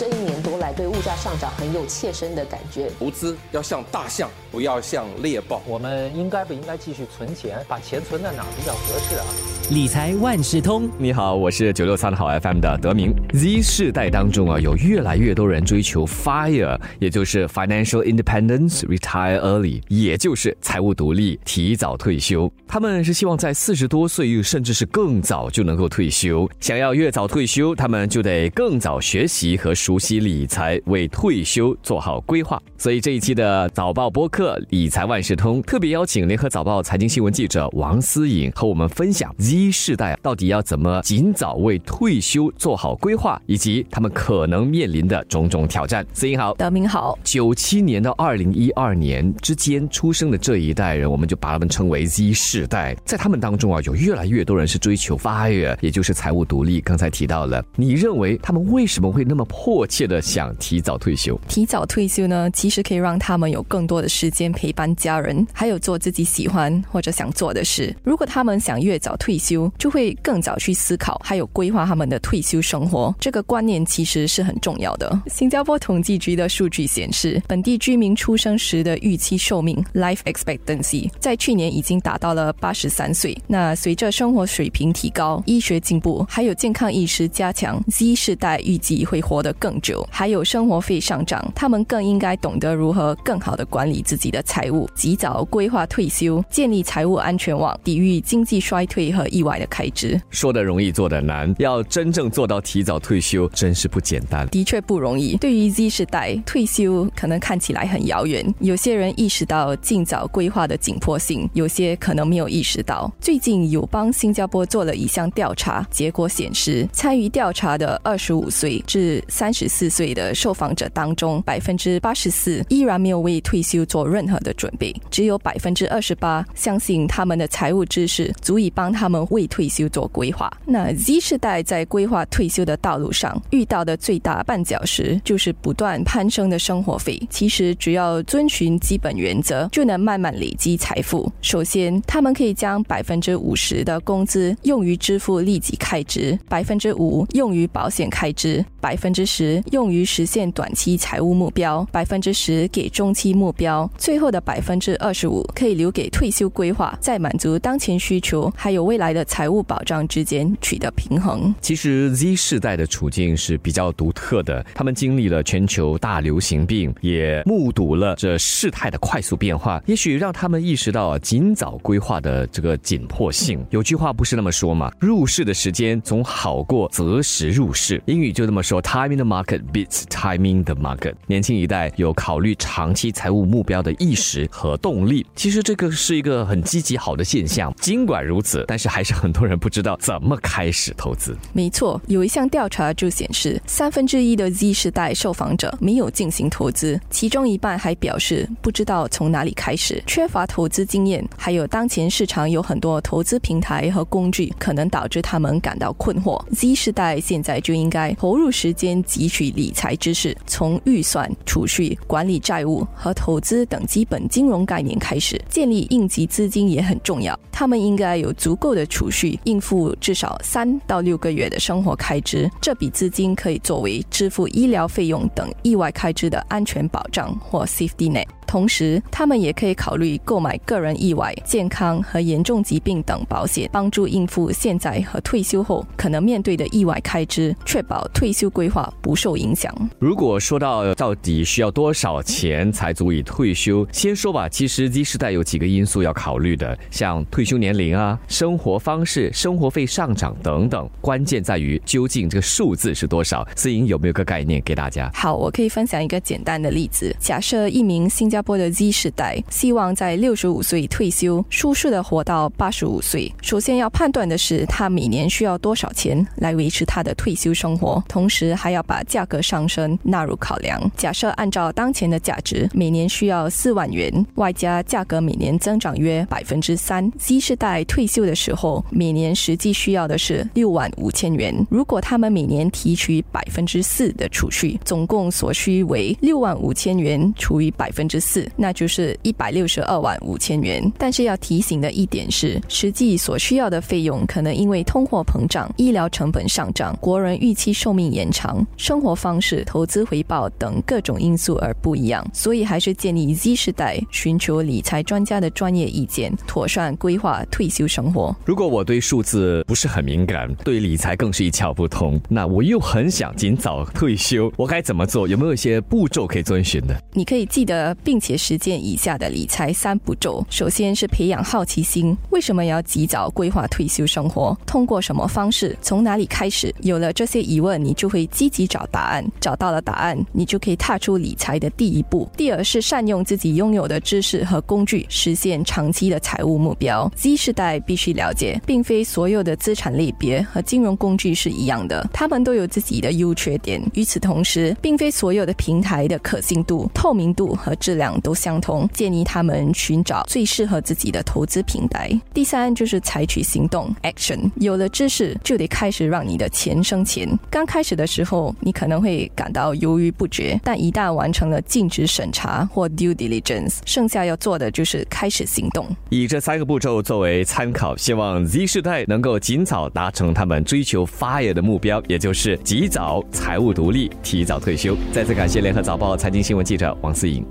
这一年多来对物价上涨很有切身的感觉。投资要像大象，不要像猎豹。我们应该不应该继续存钱？把钱存在哪比较合适啊？理财万事通，你好，我是九六三好 FM 的德明。Z 世代当中啊，有越来越多人追求 FIRE，也就是 Financial Independence Retire Early，也就是财务独立、提早退休。他们是希望在四十多岁，甚至是更早就能够退休。想要越早退休，他们就得更早学习和熟悉理财，为退休做好规划。所以这一期的早报播客理财万事通特别邀请联合早报财经新闻记者王思颖和我们分享 Z 世代到底要怎么尽早为退休做好规划，以及他们可能面临的种种挑战。思颖好，德明好。九七年到二零一二年之间出生的这一代人，我们就把他们称为 Z 世代。在他们当中啊，有越来越多人是追求 FIRE，也就是财务独立。刚才提到了，你认为他们为什么会那么迫切的想提早退休？提早退休呢，其实可以让他们有更多的时间陪伴家人，还有做自己喜欢或者想做的事。如果他们想越早退休，就会更早去思考，还有规划他们的退休生活。这个观念其实是很重要的。新加坡统计局的数据显示，本地居民出生时的预期寿命 （life expectancy） 在去年已经达到了八十三岁。那随着生活水平提高、医学进步，还有健康意识加强，Z 世代预计会活得更久。还有生活费上涨，他们更应该懂得如何更好的管理自己的财务，及早规划退休，建立财务安全网，抵御经济衰退和意外的开支。说的容易，做的难，要真正做到提早退休，真是不简单。的确不容易。对于 Z 世代，退休可能看起来很遥远。有些人意识到尽早规划的紧迫性，有些可能没有意识到。最近友邦新加坡做了一项调查，结果显示，参与调查的二十五岁至三十四岁的的受访者当中，百分之八十四依然没有为退休做任何的准备，只有百分之二十八相信他们的财务知识足以帮他们为退休做规划。那 Z 世代在规划退休的道路上遇到的最大绊脚石，就是不断攀升的生活费。其实只要遵循基本原则，就能慢慢累积财富。首先，他们可以将百分之五十的工资用于支付利息开支，百分之五用于保险开支，百分之十用于实现短期财务目标，百分之十给中期目标，最后的百分之二十五可以留给退休规划，在满足当前需求还有未来的财务保障之间取得平衡。其实 Z 世代的处境是比较独特的，他们经历了全球大流行病，也目睹了这事态的快速变化，也许让他们意识到尽早规划的这个紧迫性。有句话不是那么说嘛？入市的时间总好过择时入市。英语就这么说：Time in the market beats timing the market。年轻一代有考虑长期财务目标的意识和动力，其实这个是一个很积极好的现象。尽管如此，但是还是很多人不知道怎么开始投资。没错，有一项调查就显示，三分之一的 Z 世代受访者没有进行投资，其中一半还表示不知道从哪里开始，缺乏投资经验，还有当前市场有很多投资平台和工具，可能导致他们感到困惑。Z 世代现在就应该投入时间汲取理财知识，从预算、储蓄、管理债务和投资等基本金融概念开始，建立应急资金也很重要。他们应该有足够的储蓄，应付至少三到六个月的生活开支。这笔资金可以作为支付医疗费用等意外开支的安全保障或 safety net。同时，他们也可以考虑购买个人意外、健康和严重疾病等保险，帮助应付现在和退休后可能面对的意外开支，确保退休规划不受影响。如果说到到底需要多少钱才足以退休，先说吧。其实 Z 世代有几个因素要考虑的，像退休年龄啊、生活方式、生活费上涨等等，关键在于究竟这个数字是多少。思颖有没有个概念给大家？好，我可以分享一个简单的例子。假设一名新加坡的 Z 世代希望在六十五岁退休，舒适的活到八十五岁。首先要判断的是，他每年需要多少钱来维持他的退休生活，同时还要把价格上升纳入考量。假设按照当前的价值，每年需要四万元，外加价格每年增长约百分之三，Z 世代退休的时候，每年实际需要的是六万五千元。如果他们每年提取百分之四的储蓄，总共所需为六万五千元除以百分之四。那就是一百六十二万五千元。但是要提醒的一点是，实际所需要的费用可能因为通货膨胀、医疗成本上涨、国人预期寿命延长、生活方式、投资回报等各种因素而不一样。所以还是建议 Z 世代寻求理财专家的专业意见，妥善规划退休生活。如果我对数字不是很敏感，对理财更是一窍不通，那我又很想尽早退休，我该怎么做？有没有一些步骤可以遵循的？你可以记得并且实践以下的理财三步骤。首先是培养好奇心，为什么要及早规划退休生活？通过什么方式？从哪里开始？有了这些疑问，你就会积极找答案。找到了答案，你就可以踏出理财的第一步。第二是善用自己拥有的知识和工具，实现长期的财务目标。Z 世代必须了解，并非所有的资产类别和金融工具是一样的，他们都有自己的优缺点。与此同时，并非所有的平台的可信度、透明度和质量都相同。建议他们寻找最适合自己的投资平台。第三就是采取行动 （action）。有了知识，就得开始让你的钱生钱。刚开始的时候，你可能会感到犹豫不决，但一旦完成了尽职审查或 due diligence，剩下要做的就是开始行动。以这三个步骤作为参考，希望 Z 世代能够尽早达成他们追求 FIRE 的目标，也就是及早财务独立、提早退休。再次感谢联合早报财经新闻记者王思颖。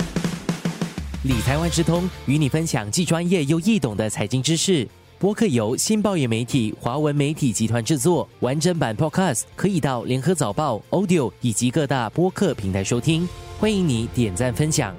理财万事通与你分享既专业又易懂的财经知识。播客由新报业媒体华文媒体集团制作，完整版 Podcast 可以到联合早报 Audio 以及各大播客平台收听。欢迎你点赞分享。